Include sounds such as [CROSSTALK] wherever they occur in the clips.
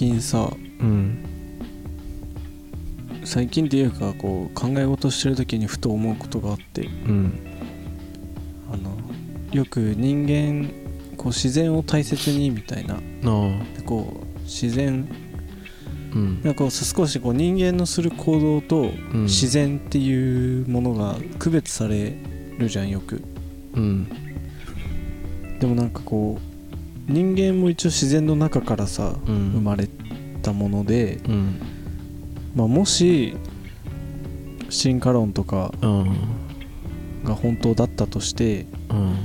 近さうん。最近っていうかこう考え事してる時にふと思うことがあってうん。あのよく人間こう自然を大切にみたいな。あ。でこう自然うん。なんかこう少しこう人間のする行動とうん。自然っていうものが区別されるじゃんよく。うん。でもなんかこう人間も一応自然の中からさうん。生まれたもので、うん。まあ、もし進化論とかうん。が本当だったとしてうん。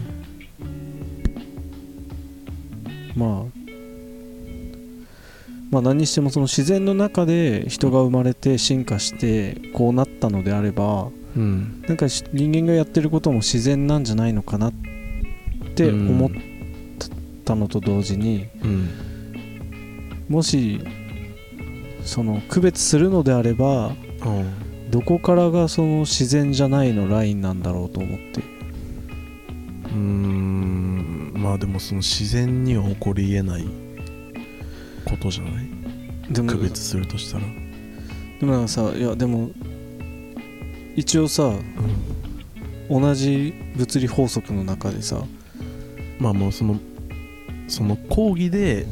まあまあ何にしてもその自然の中で人が生まれて進化してこうなったのであればうん。なんかし人間がやってることも自然なんじゃないのかなって思ったのと同時にうん。もしその区別するのであればうんどこからがその自然じゃないのラインなんだろうと思って。うーん。まあでもその自然には起こりえないことじゃない？でも区別するとしたら。でもなんかさいやでも一応さうん。同じ物理法則の中でさまあもうそのその講義で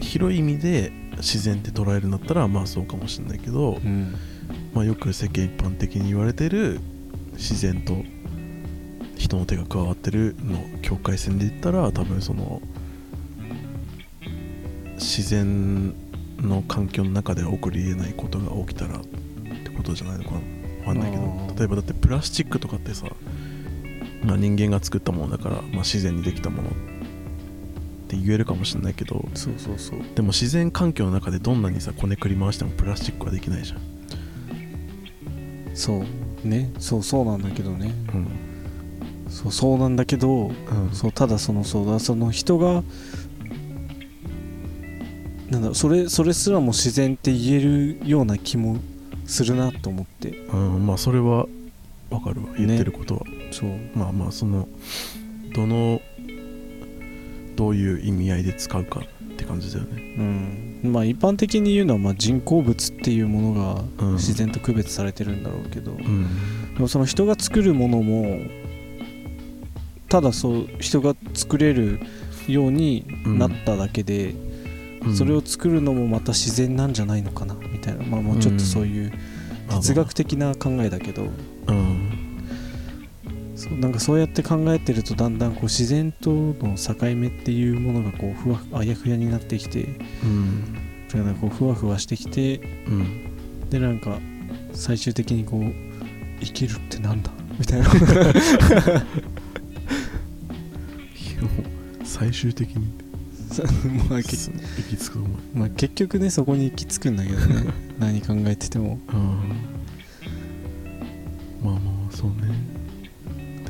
広い意味で自然って捉えるんだったらまあそうかもしれないけど、うん。まあ、よく世間一般的に言われてる自然と人の手が加わってるの境界線で言ったら多分その自然の環境の中では起こりえないことが起きたらってことじゃないのかな？わかんないけど例えばだってプラスチックとかってさ、まあ、人間が作ったものだから、まあ、自然にできたものって言えるかもしれないけど。そうそうそう。でも自然環境の中でどんなにさこねくり回してもプラスチックはできないじゃん、そうね。そうそうなんだけどね。うん。そうそうなんだけどうん。そうただそのそうだその人がなんだろうそれそれすらも自然って言えるような気もするなと思って。うん、まあそれはわかるわ。言ってることは、そう。まあまあそのどのどういう意味合いで使うかって感じだよね。うん。まあ一般的に言うのはまあ人工物っていうものがうん。自然と区別されてるんだろうけど、うん。でもその人が作るものもただそう人が作れるようになっただけで、うん。それを作るのもまた自然なんじゃないのかなみたいな。まあもうちょっとそういう哲学的な考えだけど、うんそうなんかそうやって考えてるとだんだんこう自然との境目っていうものがこうふわあやふやになってきてうんなんかこうふわふわしてきてうん。でなんか最終的にこう生きるってなんだ？みたいな。最終的に。まあ結行き着くまあ、結局ねそこに行き着くんだけどね。[LAUGHS] 何考えてても。うん。まあまあそうね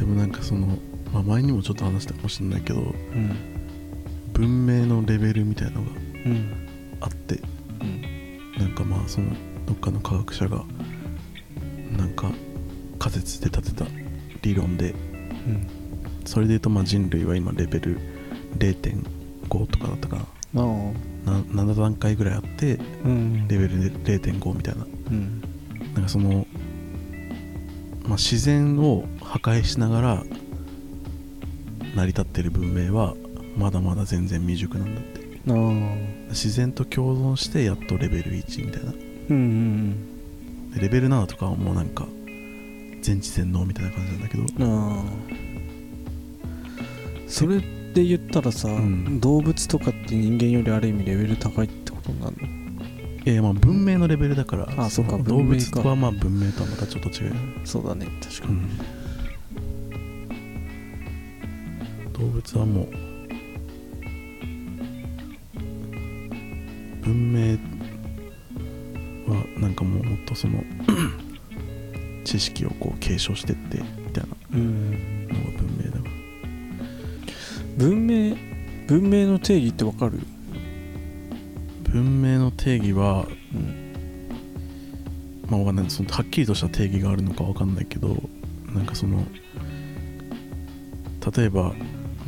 でもなんかその、まあ、前にもちょっと話したかもしれないけどうん文明のレベルみたいなのがうんあってうんなんかまあそのどっかの科学者がなんか仮説で立てた理論でうんそれで言うとまあ人類は今レベル0.5とかだったかまあなな7段階ぐらいあってうんレベルで0.5みたいな。うん。なんかその、まあ、自然を破壊しながら成り立ってる文明はまだまだ全然未熟なんだって。自然と共存してやっとレベル1みたいな。うんうんでレベル7とかはもうなんか全知全能みたいな感じなんだけど。それで言ったらさ、ん。動物とかって人間よりある意味レベル高いってことになるの？いやまあ文明のレベルだから。あそう。か。の動物はまあ文明とはまたちょっと違うそうだね確かに、うん動物はもう文明はなんかもうもっとその [CLEARS THROAT] 知識をこう継承してってみたいな。のが文明だから文明文明の定義ってわかる、文明の定義はうん、まあわかんない。そのはっきりとした定義があるのかわかんないけどなんかその例えば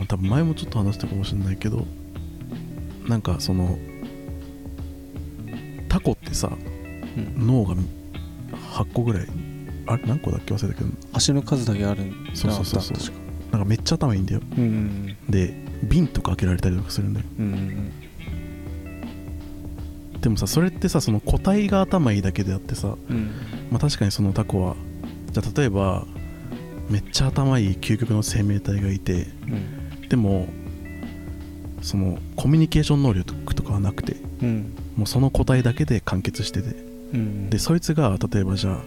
多分前もちょっと話したかもしれないけどなんかそのタコってさうん。脳が8個ぐらいあれ何個だっけ忘れたけど。足の数だけあるんそうそうそうそう。なんかめっちゃ頭いいんだよ。うんで瓶とか開けられたりとかするんだよ。うんうん。でもさそれってさその個体が頭いいだけであってさうん。まあ確かにそのタコはじゃあ例えばめっちゃ頭いい究極の生命体がいてうんでもそのコミュニケーション能力とかはなくてうん。もうその個体だけで完結してて。うん。でそいつが例えばじゃあ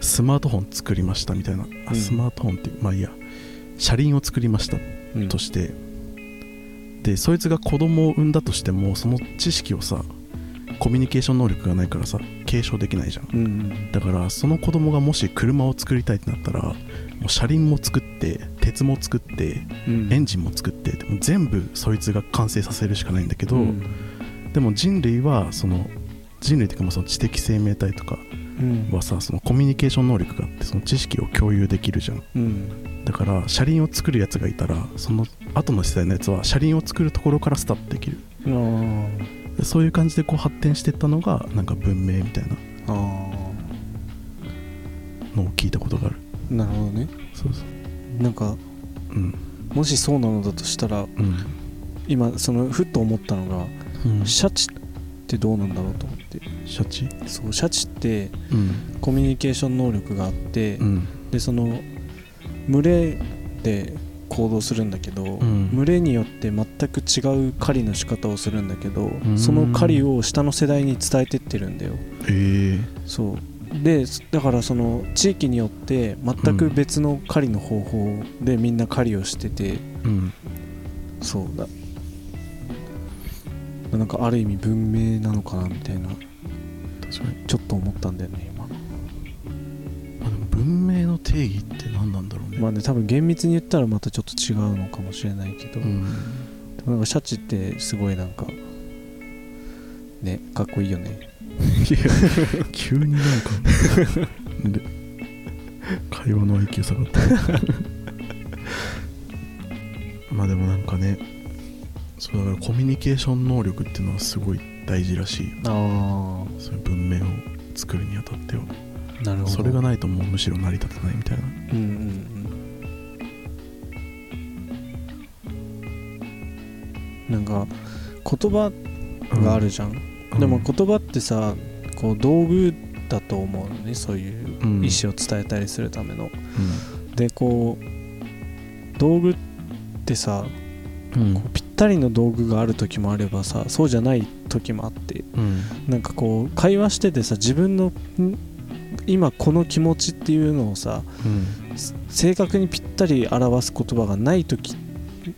スマートフォン作りましたみたいな、あうん。スマートフォンってまあいいや。車輪を作りましたうん。として、でそいつが子供を産んだとしてもその知識をさコミュニケーション能力がないからさ継承できないじゃん。うん。うん。だからその子供がもし車を作りたいってなったらもう車輪も作って鉄も作ってうん。エンジンも作ってでも全部そいつが完成させるしかないんだけど、うん。でも人類はその人類っていうかもうその知的生命体とかうん。はさそのコミュニケーション能力があってその知識を共有できるじゃん。うん。だから車輪を作るやつがいたらその後の世代のやつは車輪を作るところからスタートできる。そういう感じでこう発展していったのがなんか文明みたいなあのを聞いたことがある。ーなるほどね。そうそうなんかうん。もしそうなのだとしたらうん。今そのふっと思ったのがうん。シャチってどうなんだろうと思って。シャチ？そうシャチってうん。コミュニケーション能力があって、うん。でその群れで行動するんだけど、ん。群れによって全く違う狩りの仕方をするんだけど、ん。その狩りを下の世代に伝えてってるんだよ。ええそうでだからその地域によって全く別の狩りの方法でみんな狩りをしてて、うん。そうだ。なんかある意味文明なのかなみたいな。確かに。ちょっと思ったんだよね今。あでも文明の定義って何なんだろうね。まあね多分厳密に言ったらまたちょっと違うのかもしれないけど、うん。でもなんかシャチってすごいなんかねかっこいいよね [LAUGHS] 急になんか [LAUGHS] で会話の IQ 下がった。[LAUGHS] まあでもなんかねそうだからコミュニケーション能力っていうのはすごい大事らしい。よあそういう文明を作るにあたっては。あなるほど。それがないともうむしろ成り立たないみたいな。うんうんうん。なんか言葉があるじゃん、うんでも言葉ってさこう道具だと思うのねそういううん。意思を伝えたりするための、でこう道具ってさうん。こうぴったりの道具がある時もあればさそうじゃない時もあってうん。なんかこう会話しててさ自分のん今この気持ちっていうのをさうん。す正確にぴったり表す言葉がない時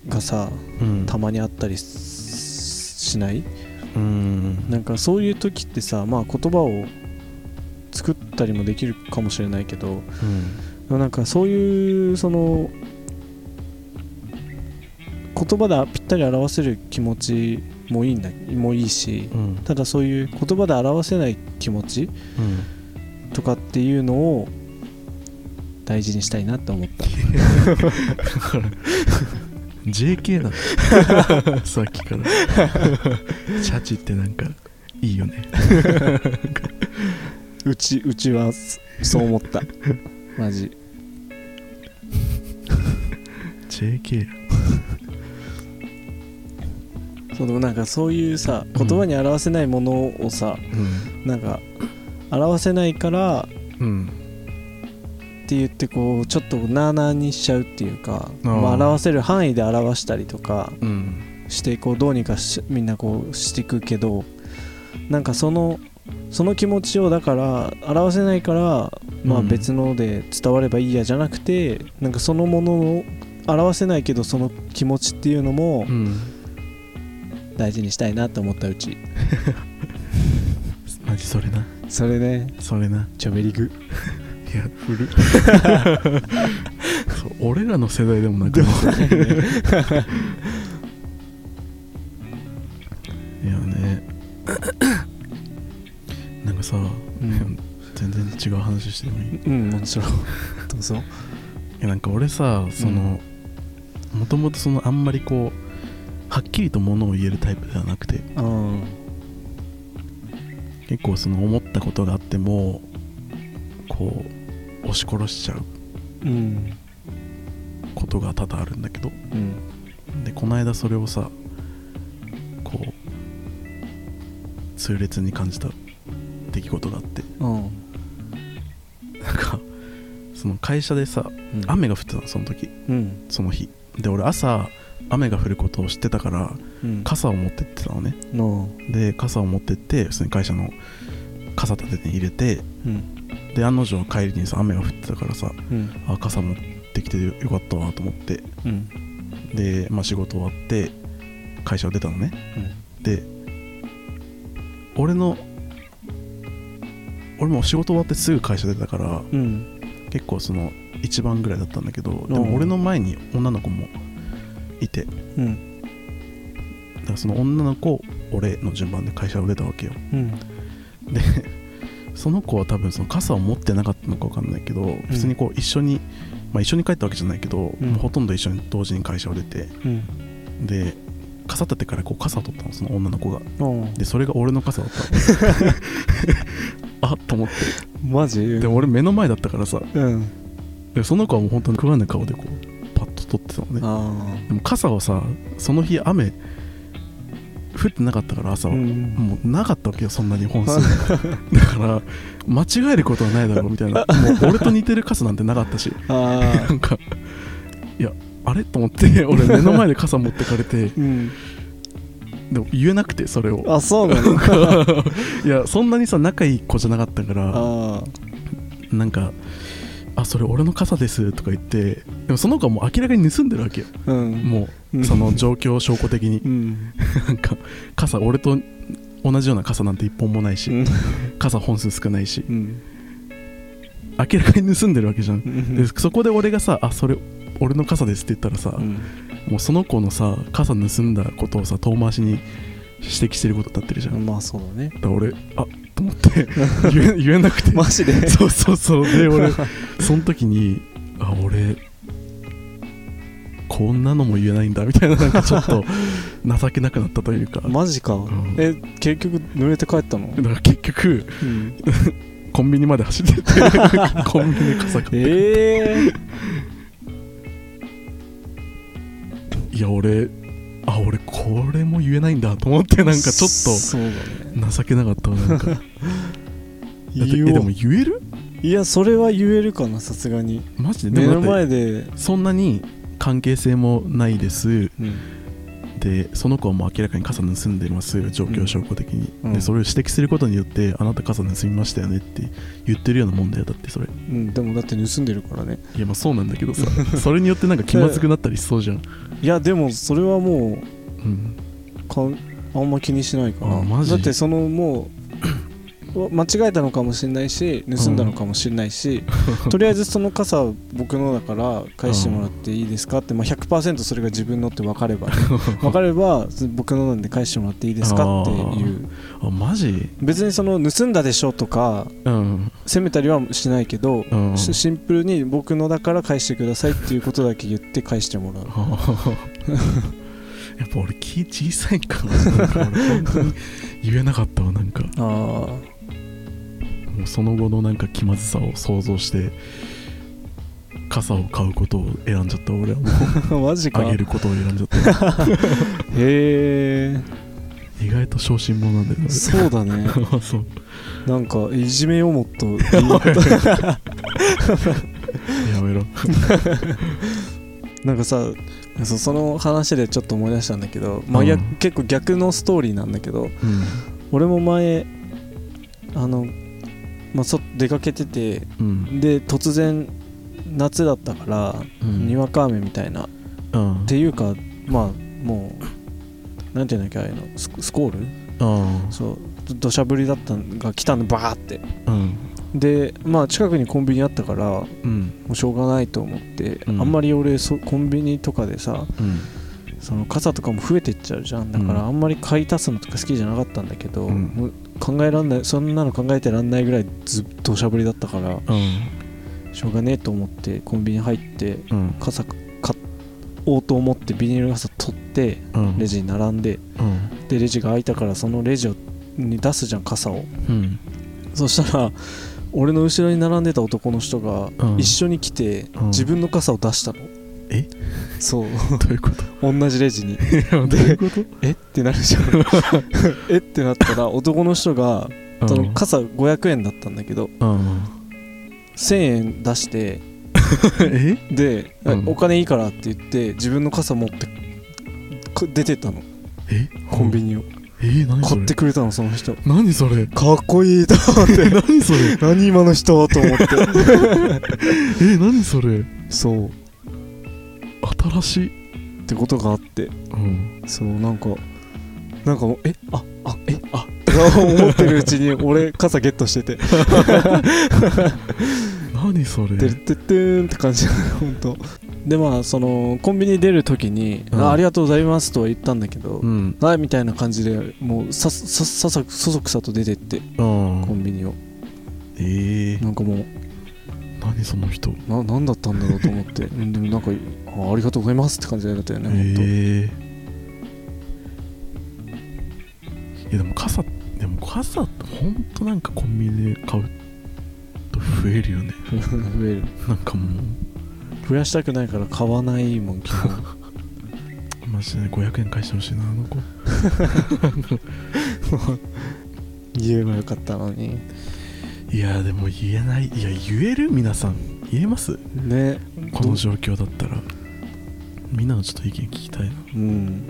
がさうん。たまにあったりししない？うん。なんかそういう時ってさまあ言葉を作ったりもできるかもしれないけどうん。なんかそういうその言葉でぴったり表せる気持ちもいいんだもいいしうん。ただそういう言葉で表せない気持ちうん。とかっていうのを大事にしたいなって思った [LAUGHS] JK だったさっきから。シャチってなんかいいよね。うちうちはそそう思った。マジ。JK そうでもなんかそういうさうん。言葉に表せないものをさ、うん。なんか表せないからうんって言ってこうちょっとなあなあにしちゃうっていうかまあ、表せる範囲で表したりとかうん。してこうどうにかしみんなこうしていくけどなんかそのその気持ちをだから表せないからまあうん。別ので伝わればいいやじゃなくてなんかそのものを表せないけどその気持ちっていうのもうん。大事にしたいなと思ったうち。[LAUGHS] マジそれな。それね。それな。チョベリグいや古 [LAUGHS] 俺らの世代でもなくなってるいやね。なんかさ、ん。全然違う話してもいい？うんもちろんどうぞ。いやなんか俺さそのもともとそのあんまりこうはっきりとものを言えるタイプではなくて。うん結構その思ったことがあってもこう押し殺しちゃううんことが多々あるんだけど。うん。でこの間それをさこう痛烈に感じた出来事があって。うん。なんかその会社でさ雨が降ってたのその時。うん。その日。で俺朝雨が降ることを知ってたからうん。傘を持ってってたのね。ので傘を持ってって普通に会社の傘立てに入れてうん。で案の定帰りにさ雨が降ってたからさうん。あ傘持ってきてよかったわと思って。うん。で、まあ、仕事終わって会社を出たのね。で俺の俺も仕事終わってすぐ会社出たからうん。結構その一番ぐらいだったんだけどでうん。も俺の前に女の子もいて。うん。だからその女の子俺の順番で会社を出たわけよ。うんでその子は多分その傘を持ってなかったのか分かんないけど普通にこう一緒に、まあ、一緒に帰ったわけじゃないけど、うん。ほとんど一緒に同時に会社を出てうん。で傘立てからこう傘を取ったのその女の子が。う。んでそれが俺の傘だった。の [LAUGHS] [LAUGHS] あっと思って。マジ？で俺目の前だったからさ。うん。でその子はもう本当に食わぬ顔でこうパッと取ってたのね。あでも傘はさその日雨降ってなかったから朝は、あうん。もうなかったわけよそんなに本数 [LAUGHS] だから間違えることはないだろうみたいな。[LAUGHS] もう俺と似てる傘なんてなかったし。あなんかいやあれ？と思って俺目の前で傘持ってかれて。ー [LAUGHS] うん。でも言えなくてそれを。あそうなの？いやそんなにさ仲いい子じゃなかったから。あなんか「あそれ俺の傘です」とか言ってでもその子はもう明らかに盗んでるわけよ。あうん。もううん。その状況証拠的に。うん。なんか傘俺と同じような傘なんて一本もないしうん。傘本数少ないしうん。明らかに盗んでるわけじゃん。うん。でそこで俺がさ「あそれ俺の傘です」って言ったらさ、うん。もうその子のさ傘盗んだことをさ遠回しに指摘してることになってるじゃん、だまあそうだね。から俺あと思って。[LAUGHS] 言え言えなくて。マジで？[LAUGHS] そうそうそう。で俺 [LAUGHS] その時にあ俺こんなのも言えないんだみたいななんかちょっと情けなくなったというか、マジか。ん。え結局濡れて帰ったの？だから結局うん。コンビニまで走ってってコンビニで傘買って。ええいや俺あ俺これも言えないんだと思ってなんかちょっと情けなかったわなんか。[LAUGHS] だってえでも言える？いやそれは言えるかなさすがに。マジで？目の前で。そんなに関係性もないです。うんでその子はもう明らかに傘盗んでます状況証拠的に、うん。でそれを指摘することによってあなた傘盗みましたよねって言ってるようなもんだよだってそれ。うんでもだって盗んでるからね。いやまあそうなんだけどさ [LAUGHS] それによってなんか気まずくなったりしそうじゃん、[LAUGHS] いやでもそれはもうん、うかあんま気にしないかな。あマジ？だってそのもう間違えたのかもしれないし盗んだのかもしれないし、とりあえずその傘僕のだから返してもらっていいですかって、まあ、100%それが自分のって分かればね。[LAUGHS] 分かれば僕のなんで返してもらっていいですかっていう。あマジ？別にその盗んだでしょとかうん。責めたりはしないけど、うん。しシンプルに僕のだから返してくださいっていうことだけ言って返してもらう。[LAUGHS] やっぱ俺気小さいんかな。なんか俺本当に言えなかったわなんか。あもうその後のなんか気まずさを想像して傘を買うことを選んじゃった俺はもう。あ [LAUGHS] マジか。あげることを選んじゃった。[LAUGHS] へえ。意外と小心者なんだよねそうだね。俺 [LAUGHS] そう。なんかいじめようもっと。やめろ。なんかさそその話でちょっと思い出したんだけど、まあ逆うん。結構逆のストーリーなんだけどうん。俺も前あの、まあ、そ出かけててうん。で突然夏だったから、うん。にわか雨みたいなっうん。ていうかまあもうなんていうんだっけああいうのススコール？あそうど土砂降りだったのが来たのバーって。あうん。でまあ近くにコンビニあったからもうん。うしょうがないと思って、うん。あんまり俺そコンビニとかでさうん。その傘とかも増えてっちゃうじゃん。だからうん。あんまり買い足すのとか好きじゃなかったんだけど、考えらんないそんなの考えてらんないぐらいずっと土砂降りだったからうん。しょうがねえと思ってコンビニ入ってうん。傘買おうと思ってビニール傘取ってうん。レジに並んでうん。でレジが開いたからそのレジをに出すじゃん傘を。うん。そしたら俺の後ろに並んでた男の人がうん。一緒に来てうん。自分の傘を出したのえ？そう。どういうこと？同じレジに。[LAUGHS] どういうこと？え？ってなるじゃん。[LAUGHS] え？ってなったら男の人がその傘500円だったんだけどうん。1000円出して [LAUGHS] え？で、うん。お金いいからって言って自分の傘持ってこ出てったの。え？コンビニを。え？ー、何買ってくれたのその人。何それ？かっこいいと思って。何それ？何今の人と思って。え？何それ？そう新しいってことがあってうん。そうなんかなんかもうえああえあ思ってるうちに [LAUGHS] 俺傘ゲットしてて。[LAUGHS] 何それ？てるてってーんって感じ本当でまあそのコンビニ出る時に、うん。あありがとうございますとは言ったんだけど、うん。はいみたいな感じでもうささささそそくさと出てってうんコンビニをえー、なんかもう何その人。な何だったんだろうと思って。う [LAUGHS] んでもなんかあありがとうございますって感じだったよね、えー、いやでも傘でも傘ってほんとなんかコンビニで買うと増えるよね。[LAUGHS] 増える。なんかも増やしたくないから買わないもん基本。う [LAUGHS] マジで500円返してほしいなあの子。言えばよかったのにいやでも言えない。いや言える？皆さん。言えます？ね。この状況だったら。みんなのちょっと意見聞きたいな。うん。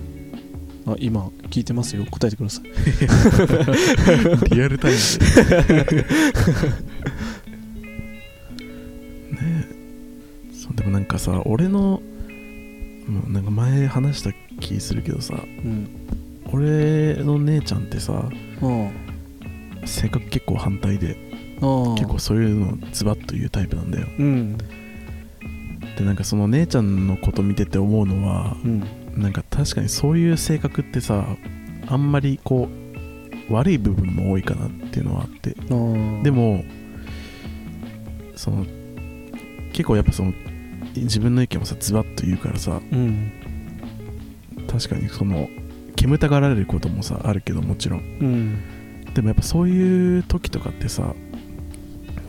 あ今聞いてますよ。答えてください。[LAUGHS] リアルタイムで。[LAUGHS] ね。えそうでもなんかさ俺のもうなんか前話した気するけどさうん。俺の姉ちゃんってさあ性格結構反対で結構そういうのズバッと言うタイプなんだよ。うん。でなんかその姉ちゃんのこと見てて思うのはうん。なんか確かにそういう性格ってさあんまりこう悪い部分も多いかなっていうのはあって。でもその結構やっぱその自分の意見をさズバッと言うからさうん。確かにその煙たがられることもさあるけどもちろん。うん。でもやっぱそういう時とかってさ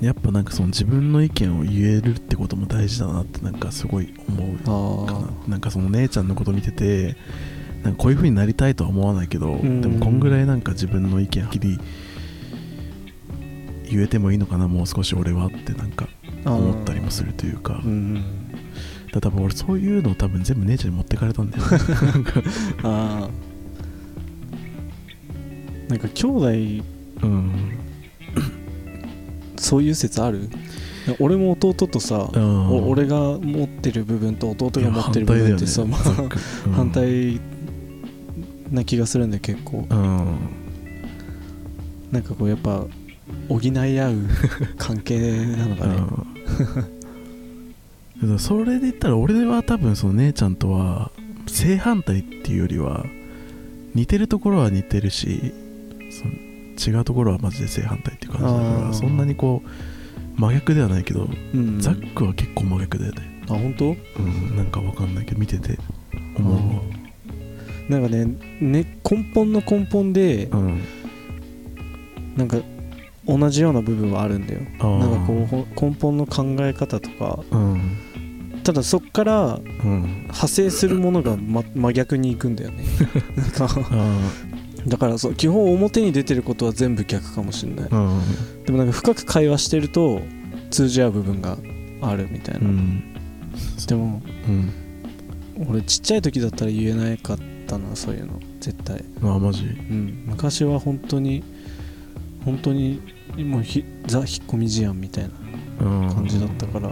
やっぱなんかその自分の意見を言えるってことも大事だなってなんかすごい思うかあななんかその姉ちゃんのこと見ててなんかこういう風になりたいとは思わないけど、ん。でもこんぐらいなんか自分の意見はっきり言えてもいいのかなもう少し俺はってなんかあ思ったりもするというか。うんだ多分俺そういうのを多分全部姉ちゃんに持ってかれたんだよなんかああなんか兄弟うんそういう説ある？俺も弟とさ、うん。お俺が持ってる部分と弟が持ってる部分ってさ、まあ反対な気がするんだよ結構。うん。なんかこうやっぱ補い合う [LAUGHS] 関係なのかね。うん。それで言ったら俺は多分その姉ちゃんとは正反対っていうよりは似てるところは似てるし違うところはマジで正反対っていう感じだからそんなにこう真逆ではないけど、うん。ザックは結構真逆だよね。あ本当？うんなんかわかんないけど見てて思う。わなんかねね根本の根本でうん。なんか同じような部分はあるんだよ。なんかこうほ根本の考え方とか。うん。ただそっからうん。派生するものが、ま、真逆に行くんだよね。[LAUGHS] なんかあだからそう基本表に出てることは全部逆かもしれない。ーうん。でもなんか深く会話してると通じ合う部分があるみたいな、うん。でもうん。俺ちっちゃい時だったら言えなかったなそういうの。絶対。あマジ。うん。昔は本当に本当にもうひザ引っ込み思案みたいなうん。感じだったから、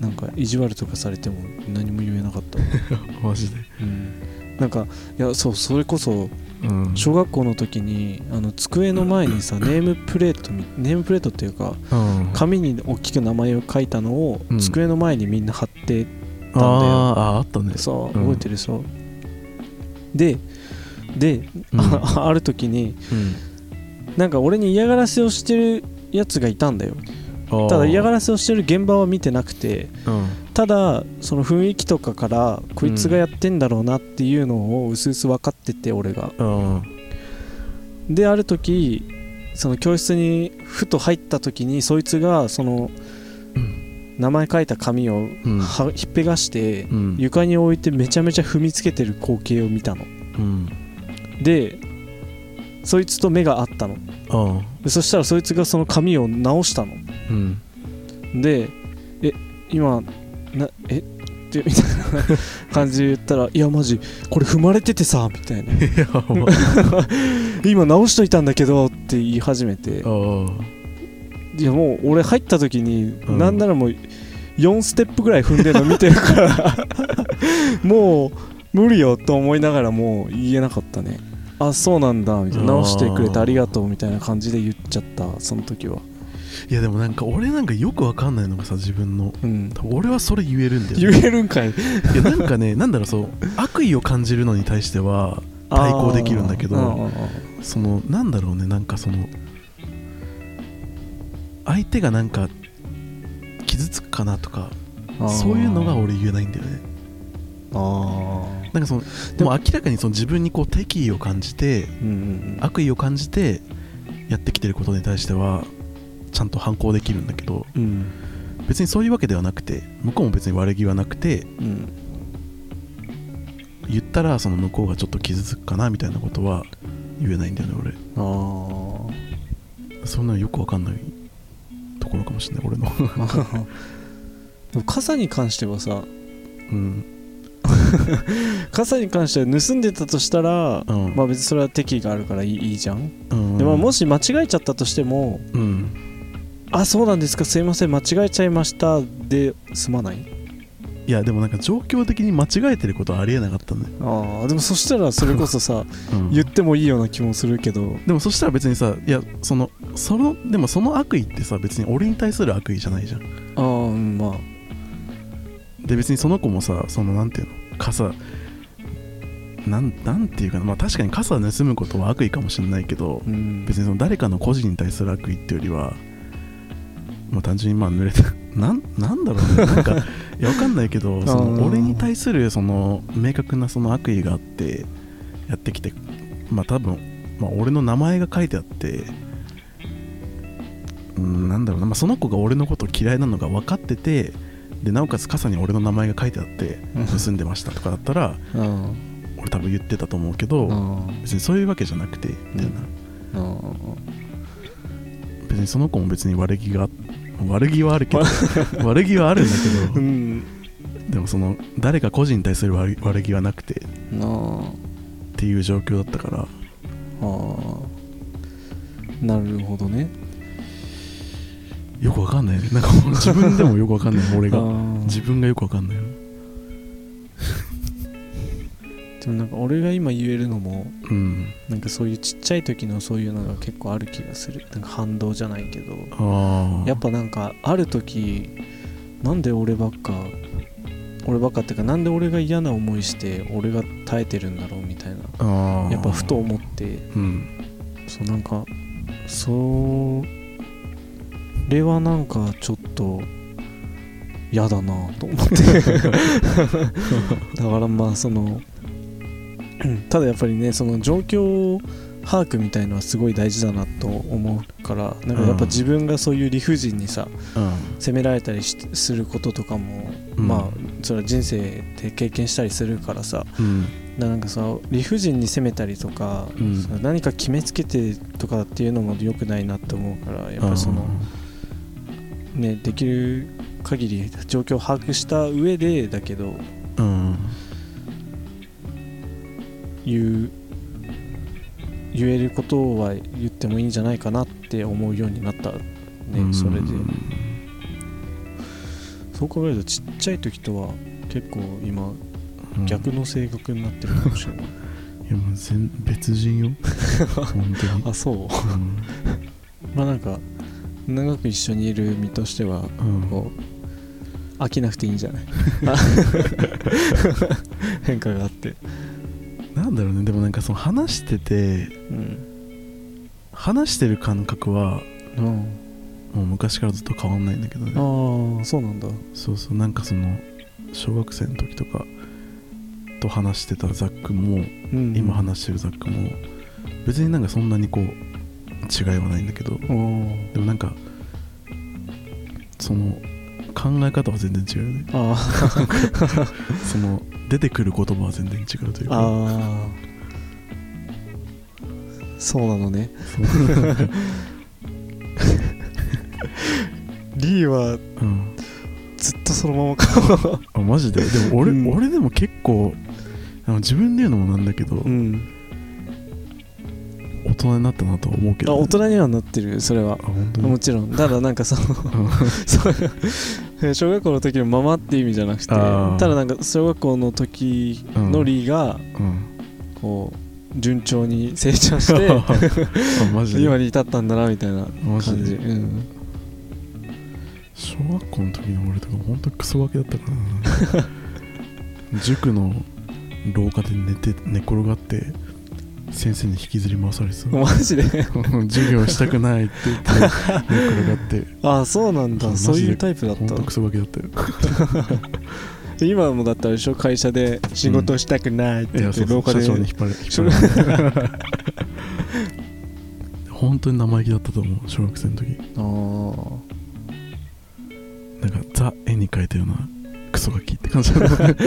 なんか意地悪とかされても何も言えなかった、[LAUGHS] マジで。うん、なんかいやそうそれこそうん。小学校の時にあの机の前にさネームプレートみネームプレートっていうかうん。紙に大きく名前を書いたのをうん。机の前にみんな貼ってあーあーあったね。さうん。覚えてるさ、でで、うん。あある時にうん。なんか俺に嫌がらせをしてるやつがいたんだよ。ただ嫌がららせをしてる現場は見てなくてうんただその雰囲気とかからこいつがやってんだろうなっていうのをうすうす分かってて俺が。うんである時その教室にふと入った時にそいつがそのうん名前書いた紙をうん。はひっぺがしてうん。床に置いてめちゃめちゃ踏みつけてる光景を見たの。うん。でそいつと目が合ったの。そしたらそいつがその紙を直したの。うん。で「え今なえ？って [LAUGHS] みたいな感じで言ったら「いやマジこれ踏まれててさ」みたいな。いやば「[LAUGHS] 今直しといたんだけど」って言い始めて。あいやもう俺入った時に、うん。なんならもう4ステップぐらい踏んでるの見てるから [LAUGHS] もう無理よと思いながらもう言えなかったね。あそうなんだみたいな。直してくれてありがとうみたいな感じで言っちゃったその時はいやでもなんか俺なんかよくわかんないのがさ自分の。うん。俺はそれ言えるんだよ、言ね、えるんかい。いやなんかねなんだろうそう悪意を感じるのに対しては対抗できるんだけどそのなんだろうねなんかその相手がなんか傷つくかなとかそういうのが俺言えないんだよね。あなんかそのでも明らかにその自分にこう敵意を感じてーうんうん。悪意を感じてやってきてることに対してはちゃんと反抗できるんだけどうん。うん別にそういうわけではなくて向こうも別に悪気はなくてうん。言ったらその向こうがちょっと傷つくかなみたいなことは言えないんだよね俺。あー。そんなのよくわかんないところかもしれない俺の。[LAUGHS] でも傘に関してはさうん。[LAUGHS] 傘に関しては盗んでたとしたら、うん。まあ別にそれは敵意があるからいいじゃん、うん。でももし間違えちゃったとしてもうん「あそうなんですか。すいません。間違えちゃいました」で済まない？いやでもなんか状況的に間違えてることはありえなかったんだよ、ああでもそしたらそれこそさうん。言ってもいいような気もするけど。でもそしたら別にさいやそのそのでもその悪意ってさ別に俺に対する悪意じゃないじゃん。ああうんまあ。で別にその子もさそのなんていうの？傘なんなんていうかな。まあ確かに傘盗むことは悪意かもしれないけどうん。別にその誰かの個人に対する悪意っていうよりはまあ単純にまあ濡れた。なんなんだろうね。なんか [LAUGHS] いやわかんないけどその俺に対するその明確なその悪意があってやってきてまあ多分、まあ、俺の名前が書いてあってうんなんだろうな、まあ、その子が俺のこと嫌いなのが分かっててでなおかつ傘に俺の名前が書いてあって盗んでましたとかだったらうん俺多分言ってたと思うけどうん別にそういうわけじゃなくてみたいな、うん別にその子も別に悪気が悪気はあるけど [LAUGHS] 悪気はあるんだうけん。どでもその誰か個人に対する悪悪気はなくてっていう状況だったから。ああ。なるほどね。よくわかんない。ねなんか自分でもよくわかんない。俺が。自分がよくわかんないでもなんか俺が今言えるのもうん。なんかそういうちっちゃい時のそういうのが結構ある気がする。なんか反動じゃないけど。やっぱなんかある時なんで俺ばっか俺ばっかっていうかなんで俺が嫌な思いして俺が耐えてるんだろうみたいな。やっぱふと思って。うん。そうなんかそれはなんかちょっと嫌だなと思って。[LAUGHS] だからまあそのうん [CLEARS THROAT] ただやっぱりねその状況把握みたいのはすごい大事だなと思うからなんかやっぱ自分がそういう理不尽にさうん。責められたりしすることとかも、うん。まあそれは人生で経験したりするからさうん。なんかさ理不尽に責めたりとか、うん。何か決めつけてとかっていうのも良くないなって思うからやっぱりその、ね、できる限り状況を把握した上でだけどうん言う言えることは言ってもいいんじゃないかなって思うようになったね、うん。それで。そう考えるとちっちゃい時とは結構今うん。逆の性格になってるかもしれない。[LAUGHS] いやもう全別人よ。[LAUGHS] 本当に。あそう。まあなんか長く一緒にいる身としてはうん、うん、こう飽きなくていいんじゃない？[LAUGHS] 変化があってなんだろうね。でもなんかその話しててうん。話してる感覚はうん。もう昔からずっと変わんないんだけどね。ああそうなんだ。そうそう。なんかその小学生の時とかと話してたザックもうん。今話してるザックも別になんかそんなにこう違いはないんだけど。でもなんかその考え方は全然違うよね。その出てくる言葉は全然違うというか。あー。そうなのね。[LAUGHS] リーはうん。ずっとそのままかあマジで？でも俺,、うん。俺でも結構あの自分で言うのもなんだけど、うん。大人になったなとは思うけど、あ大人にはなってるそれは。もちろん。ただなんかそのう [LAUGHS] 小学校の時のままって意味じゃなくてただなんか小学校の時のリーがうん。こう順調に成長して [LAUGHS] 今に至ったんだなみたいな感じ、で？うん、小学校の時の俺とか本当クソガキだったからな。[LAUGHS] 塾の廊下で寝て寝転がって先生に引きずり回されてた [LAUGHS] マジで？授業したくないって言って寝転がって。[LAUGHS] ああそうなんだ。そういうタイプだっ本当クソガキだったよ。た [LAUGHS] 今もだったらでしょ？会社で仕事したくないって言ってそうそう社廊下で。長に引っ張れ引っ張られ。て本当に生意気だったと思う小学生の時。あなんかザ・絵に描いたようなクソガキって感じだった。なんか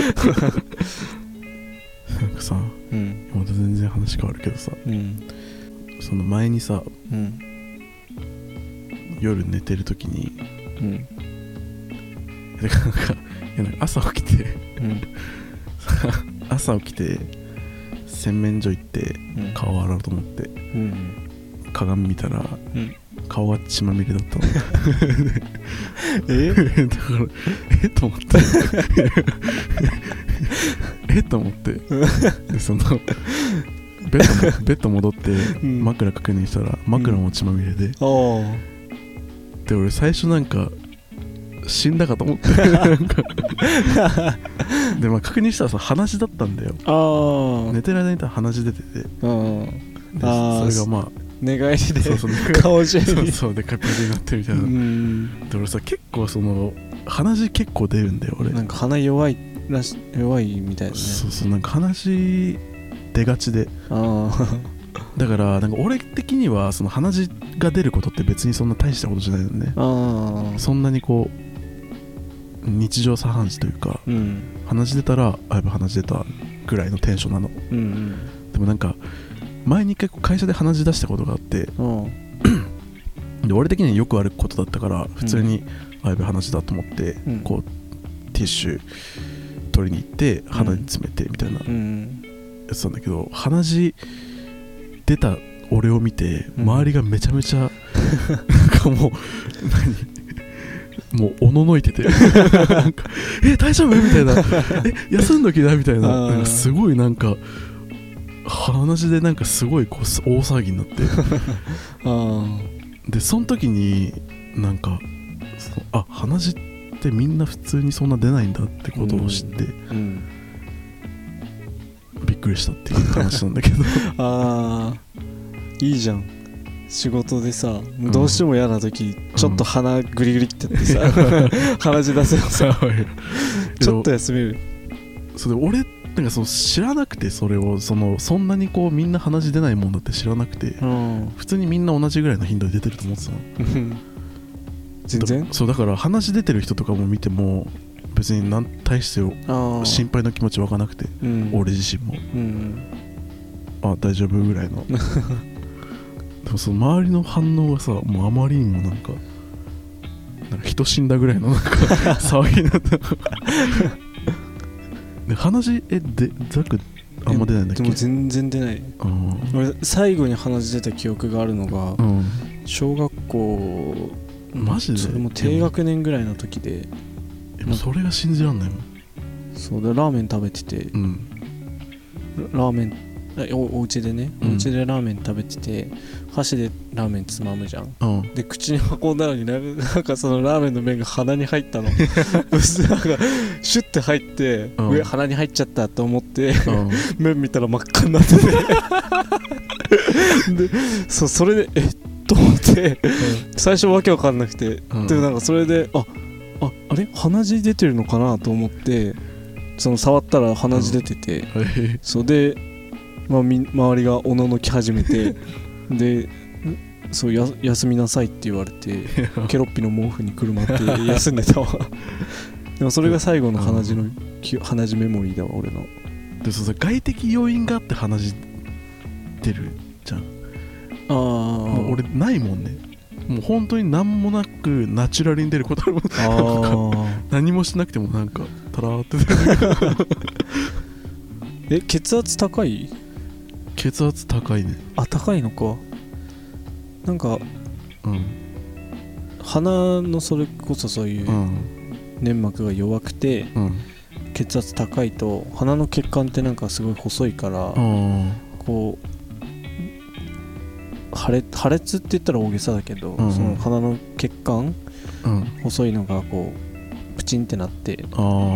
さあうん。また全然話変わるけどさ。うんその前にさうん夜寝てる時にうん。なんかなんか朝起きてうん。朝起きて洗面所行ってうん。顔洗おうと思ってうん。鏡見たら、うん顔が血まみれだったのえ？[LAUGHS] だからえ？と思って。え？と思って。[LAUGHS] でそのベッドもベッド戻ってうん。枕確認したら枕も血まみれで、ああ。で俺最初なんか死んだかと思って。[LAUGHS] でまあ確認したらさ鼻血だったんだよ。ああ。寝てる間に鼻血出てて。あーそれがま寝返りであそうそう顔中そうにそうでカピカピになってるみたいな、うん。で俺さ結構その鼻血結構出るんだよ俺。なんか鼻弱いらし弱いみたいだね。そうそうなんか鼻血出がちで。あ [LAUGHS] だからなんか俺的にはその鼻血が出ることって別にそんな大したことじゃないのね。あああそんなにこう日常茶飯事というかうん。鼻血出たらあやっぱ鼻血出たぐらいのテンションなの。うん。でもなんか前に一回こう会社で鼻血出したことがあってうん。で俺的にはよくあることだったから普通に、あやべ鼻血だと思って、うん。こうティッシュ取りに行って鼻に詰めてみたいなやうんつなんだけど、鼻血出た俺を見てうん。周りがめちゃめちゃ、なんかもう何？もうおののいてて [LAUGHS] え大丈夫？みたいなえ休んどきなみたいな。なんかすごいなんか鼻血でなんかすごいこう大騒ぎになって。[LAUGHS] あでその時になんかあ鼻血ってみんな普通にそんな出ないんだってことを知って、あうん。びっくりしたっていう話なんだけど。[LAUGHS] あー。いいじゃん。仕事でさどうしても嫌な時、ちょっと鼻グリグリってやってさ [LAUGHS] 鼻血出せばさちょっと休める？それで俺なんかその知らなくてそれをそのそんなにこうみんな鼻血出ないもんだって知らなくてうん。普通にみんな同じぐらいの頻度で出てると思ってたの。全然？だそうだから鼻血出てる人とかも見ても別になん大して心配の気持ち湧かなくてうん。俺自身も。うん。あ大丈夫ぐらいの。[LAUGHS] でもその周りの反応がさもうあまりにもなんかなんか人死んだぐらいのなんか [LAUGHS] 騒ぎになったで鼻血えでザクあんま出ないんだっけ？でも全然出ない。うん俺最後に鼻血出た記憶があるのがうん。小学校マジで？それも低学年ぐらいの時で。でもそれが信じらんないもん。そうでラーメン食べてて。うん。ラーメンあおお家でね。うん。お家でラーメン食べてて、箸でラーメンつまむじゃん。うん。で口に運んだのになんかそのラーメンの麺が鼻に入ったの。うっすなんかシュッて入って、うん。上鼻に入っちゃったと思ってうん。麺見たら真っ赤になってて。でそうそれでえっと思って最初わけわかんなくて、うん。でなんかそれであああれ？鼻血出てるのかなと思ってその触ったら鼻血出てて、はいそうで、まあ、み周りがおののき始めて [LAUGHS] でそうや休みなさいって言われてケロッピの毛布にくるまって [LAUGHS] 休んでたわ。でもそれが最後の鼻血の、き鼻血メモリーだわ俺の。でそうさ外的要因があって鼻血出るじゃん。ああ俺ないもんね。もう本当に何もなくナチュラルに出ることあるもん [LAUGHS] 何もしなくてもなんかタラーって出る。[LAUGHS] え血圧高い？血圧高いね。あ高いのか。なんかうん。鼻のそれこそそういううん。粘膜が弱くてうん。血圧高いと鼻の血管ってなんかすごい細いからうん。こう破裂破裂って言ったら大げさだけど、うんうん。その鼻の血管うん。細いのがこうプチンってなって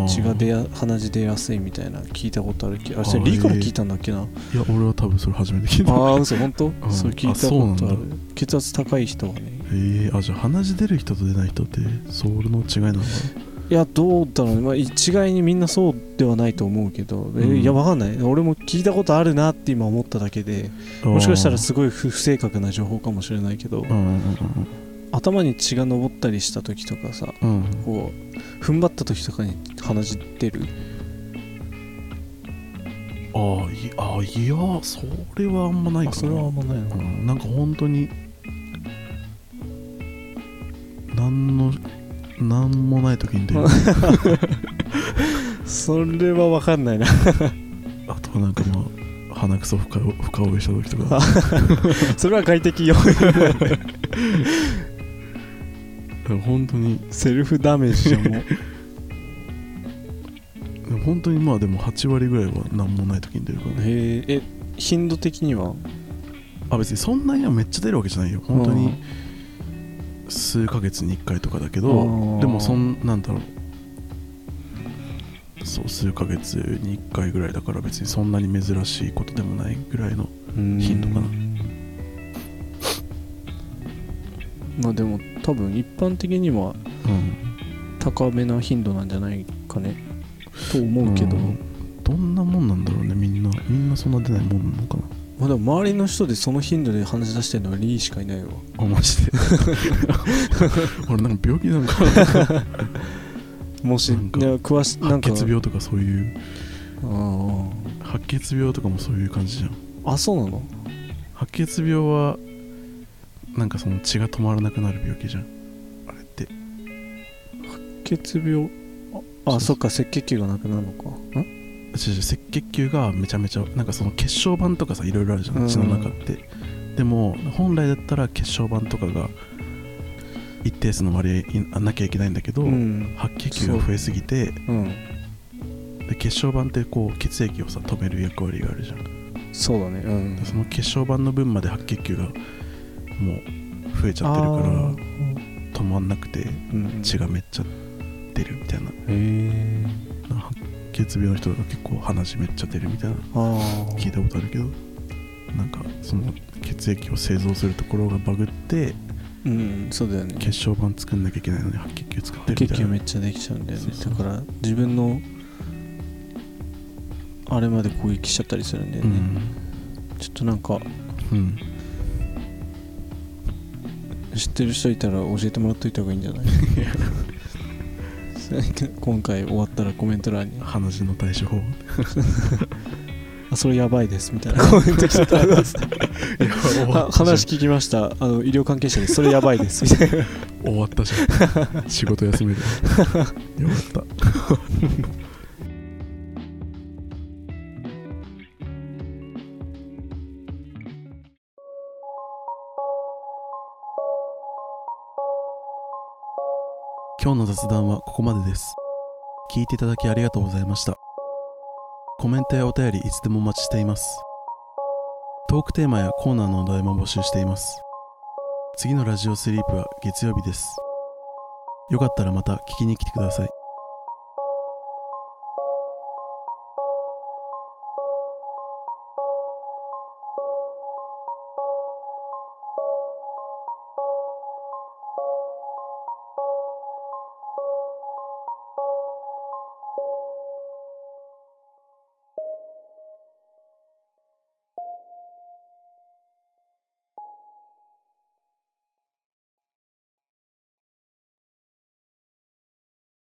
血が出や鼻血出やすいみたいな聞いたことあるけどあそれリーから聞いたんだっけな、いや俺は多分それ初めて聞いた。ああ嘘本当、ん。それ聞いたことある。血圧高い人はね。えー、あじゃあ鼻血出る人と出ない人ってそれの違いなのかいやどうだろうね、まあ、一概にみんなそうではないと思うけど、えうん。いやわかんない。俺も聞いたことあるなって今思っただけでなもしかしたらすごい不不正確な情報かもしれないけど、うんうん頭に血が上ったりした時とかさうん。うんこう踏ん張った時とかに鼻血出る？ああいあいやそれはあんまないかな。あそれはあんまないの？かうん、なんか本当になんのなんもない時に出る。[LAUGHS] それは分かんないな。[LAUGHS] あとはなんかまあ鼻くそ深深追いした時とか。[LAUGHS] それは外的要因本当にセルフダメージじもう。[LAUGHS] でも本当にまあでも8割ぐらいは何もない時に出るからね。へええ頻度的には？あ別にそんなにはめっちゃ出るわけじゃないよ。本当に数ヶ月に1回とかだけどうんでもそんなんだろう。そう数ヶ月に1回ぐらいだから別にそんなに珍しいことでもないぐらいの頻度かな。まあでも多分一般的にはうん高めな頻度なんじゃないかねと思うけど、ん。どんなもんなんだろうねみんな。みんなそんな出ないもんなのかな。まあでも周りの人でその頻度で話し出してるのはリーしかいないわ。あマジで？[LAUGHS] 俺なんか病気なのか。なもしなんかね詳しなんか。白血病とかそういう。あ白血病とかもそういう感じじゃん。ああそうなの？白血病はなんかその血が止まらなくなる病気じゃん。あれって。血病？ああそっか赤血球がなくなるのか。ん？違う違う赤血球がめちゃめちゃなんかその血小板とかさいろいろあるじゃうん。ん血の中って、でも本来だったら血小板とかが一定数の割合いなきゃいけないんだけど、うん。白血球が増えすぎてうん。で血小板ってこう血液をさ止める役割があるじゃん。そうだね。うん。でその血小板の分まで白血球がもう増えちゃってるからあ止まんなくてうん血がめっちゃ出るみたいな。へえなん血病の人が結構鼻血めっちゃ出るみたいな聞いたことあるけどなんかその血液を製造するところがバグってうんそうだよね。血小板作んなきゃいけないのに白血球作ってるみたいな。白血球めっちゃできちゃうんだよね。だから自分のあれまで攻撃しちゃったりするんだよね、うん。ちょっとなんかうん知ってる人いたら教えてもらっといた方がいいんじゃない？[LAUGHS] 今回終わったらコメント欄に。鼻血の対処法「[LAUGHS] あそれやばいです」みたいな。[LAUGHS] コメント来てたらは話聞きました。あの医療関係者です。それやばいです。みたいな終わったじゃん。仕事休める。よかった今日の雑談はここまでです。聞いていただきありがとうございました。コメントやお便りいつでもお待ちしています。トークテーマやコーナーのお題も募集しています。次のラジオスリープは月曜日です。よかったらまた聞きに来てください。